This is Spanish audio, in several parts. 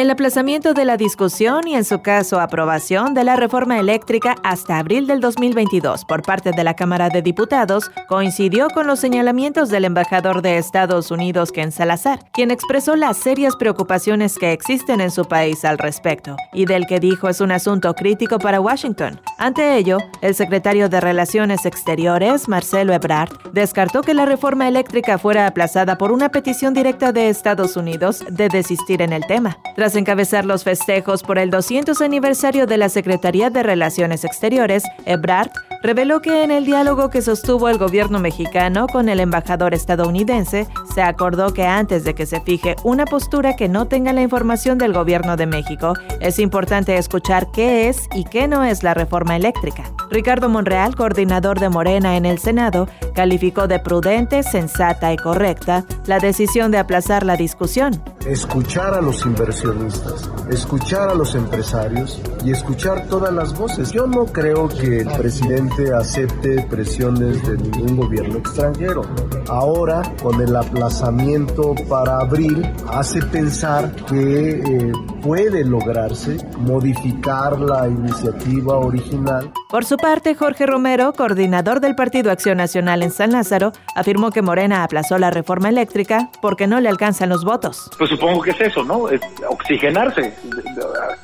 El aplazamiento de la discusión y en su caso aprobación de la reforma eléctrica hasta abril del 2022 por parte de la Cámara de Diputados coincidió con los señalamientos del embajador de Estados Unidos Ken Salazar, quien expresó las serias preocupaciones que existen en su país al respecto y del que dijo es un asunto crítico para Washington. Ante ello, el secretario de Relaciones Exteriores, Marcelo Ebrard, descartó que la reforma eléctrica fuera aplazada por una petición directa de Estados Unidos de desistir en el tema. Encabezar los festejos por el 200 aniversario de la Secretaría de Relaciones Exteriores, Ebrard reveló que en el diálogo que sostuvo el gobierno mexicano con el embajador estadounidense, se acordó que antes de que se fije una postura que no tenga la información del gobierno de México, es importante escuchar qué es y qué no es la reforma eléctrica. Ricardo Monreal, coordinador de Morena en el Senado, calificó de prudente, sensata y correcta la decisión de aplazar la discusión. Escuchar a los inversionistas, escuchar a los empresarios y escuchar todas las voces. Yo no creo que el presidente acepte presiones de ningún gobierno extranjero. Ahora, con el aplazamiento para abril, hace pensar que eh, puede lograrse modificar la iniciativa original. Por su parte, Jorge Romero, coordinador del Partido Acción Nacional en San Lázaro, afirmó que Morena aplazó la reforma eléctrica porque no le alcanzan los votos. Pues supongo que es eso, ¿no? Es oxigenarse.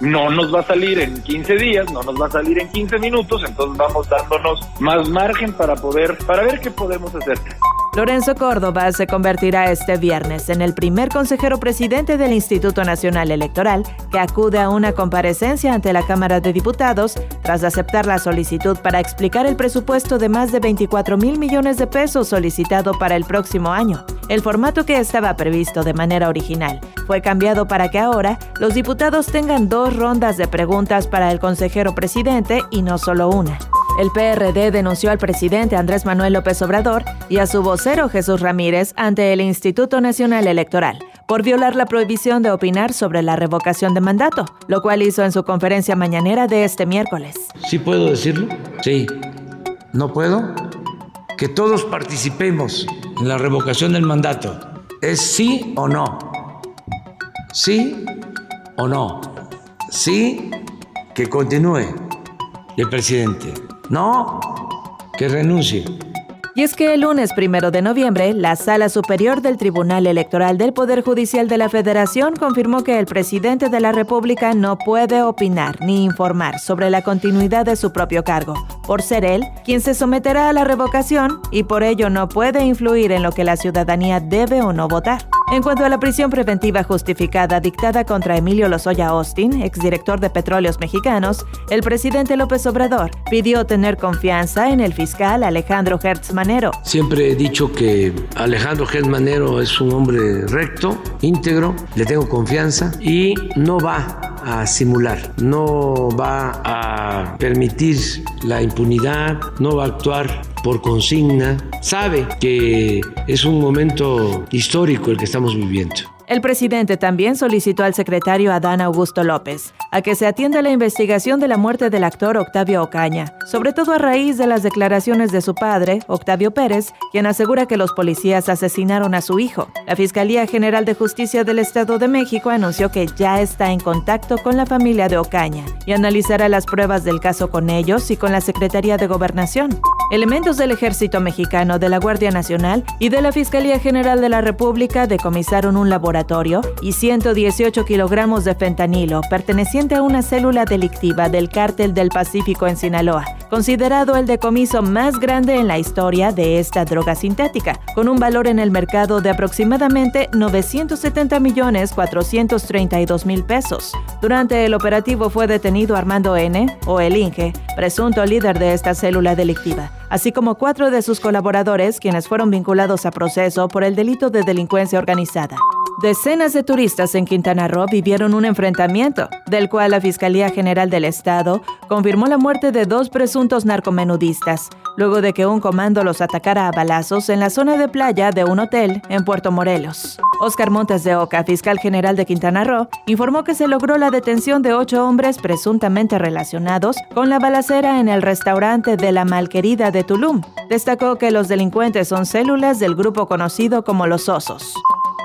No nos va a salir en 15 días, no nos va a salir en 15 minutos, entonces vamos dándonos más margen para poder, para ver qué podemos hacer. Lorenzo Córdoba se convertirá este viernes en el primer consejero presidente del Instituto Nacional Electoral que acude a una comparecencia ante la Cámara de Diputados tras aceptar la solicitud para explicar el presupuesto de más de 24 mil millones de pesos solicitado para el próximo año. El formato que estaba previsto de manera original fue cambiado para que ahora los diputados tengan dos rondas de preguntas para el consejero presidente y no solo una. El PRD denunció al presidente Andrés Manuel López Obrador y a su vocero Jesús Ramírez ante el Instituto Nacional Electoral por violar la prohibición de opinar sobre la revocación de mandato, lo cual hizo en su conferencia mañanera de este miércoles. ¿Sí puedo decirlo? Sí. ¿No puedo? Que todos participemos en la revocación del mandato. ¿Es sí o no? ¿Sí o no? Sí, que continúe el presidente. No, que renuncie. Y es que el lunes primero de noviembre, la Sala Superior del Tribunal Electoral del Poder Judicial de la Federación confirmó que el presidente de la República no puede opinar ni informar sobre la continuidad de su propio cargo, por ser él quien se someterá a la revocación y por ello no puede influir en lo que la ciudadanía debe o no votar. En cuanto a la prisión preventiva justificada dictada contra Emilio Lozoya Austin, exdirector de Petróleos Mexicanos, el presidente López Obrador pidió tener confianza en el fiscal Alejandro Hertz Manero. Siempre he dicho que Alejandro Hertz Manero es un hombre recto, íntegro, le tengo confianza y no va a simular, no va a permitir la impunidad, no va a actuar por consigna, sabe que es un momento histórico el que estamos viviendo. El presidente también solicitó al secretario Adán Augusto López a que se atienda la investigación de la muerte del actor Octavio Ocaña, sobre todo a raíz de las declaraciones de su padre, Octavio Pérez, quien asegura que los policías asesinaron a su hijo. La Fiscalía General de Justicia del Estado de México anunció que ya está en contacto con la familia de Ocaña y analizará las pruebas del caso con ellos y con la Secretaría de Gobernación. Elementos del Ejército Mexicano, de la Guardia Nacional y de la Fiscalía General de la República decomisaron un y 118 kilogramos de fentanilo perteneciente a una célula delictiva del Cártel del Pacífico en Sinaloa, considerado el decomiso más grande en la historia de esta droga sintética, con un valor en el mercado de aproximadamente 970 millones 432 mil pesos. Durante el operativo fue detenido Armando N., o el Inge, presunto líder de esta célula delictiva así como cuatro de sus colaboradores quienes fueron vinculados a proceso por el delito de delincuencia organizada. Decenas de turistas en Quintana Roo vivieron un enfrentamiento, del cual la Fiscalía General del Estado confirmó la muerte de dos presuntos narcomenudistas, luego de que un comando los atacara a balazos en la zona de playa de un hotel en Puerto Morelos. Oscar Montes de Oca, fiscal general de Quintana Roo, informó que se logró la detención de ocho hombres presuntamente relacionados con la balacera en el restaurante de la Malquerida de Tulum. Destacó que los delincuentes son células del grupo conocido como los Osos.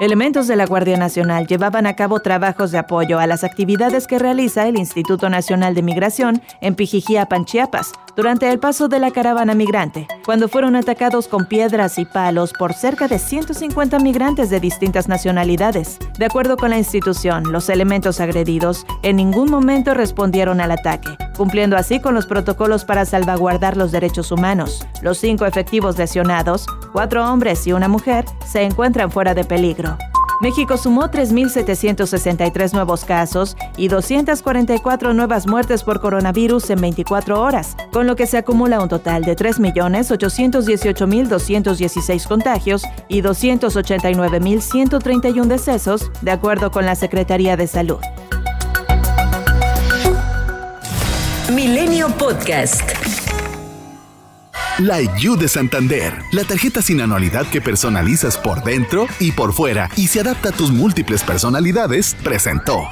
Elementos de la Guardia Nacional llevaban a cabo trabajos de apoyo a las actividades que realiza el Instituto Nacional de Migración en Pijijiapan, Chiapas, durante el paso de la caravana migrante, cuando fueron atacados con piedras y palos por cerca de 150 migrantes de distintas nacionalidades. De acuerdo con la institución, los elementos agredidos en ningún momento respondieron al ataque, cumpliendo así con los protocolos para salvaguardar los derechos humanos. Los cinco efectivos lesionados, cuatro hombres y una mujer, se encuentran fuera de peligro. México sumó 3.763 nuevos casos y 244 nuevas muertes por coronavirus en 24 horas, con lo que se acumula un total de 3.818.216 contagios y 289.131 decesos, de acuerdo con la Secretaría de Salud. Milenio Podcast. La IU de Santander, la tarjeta sin anualidad que personalizas por dentro y por fuera y se adapta a tus múltiples personalidades, presentó.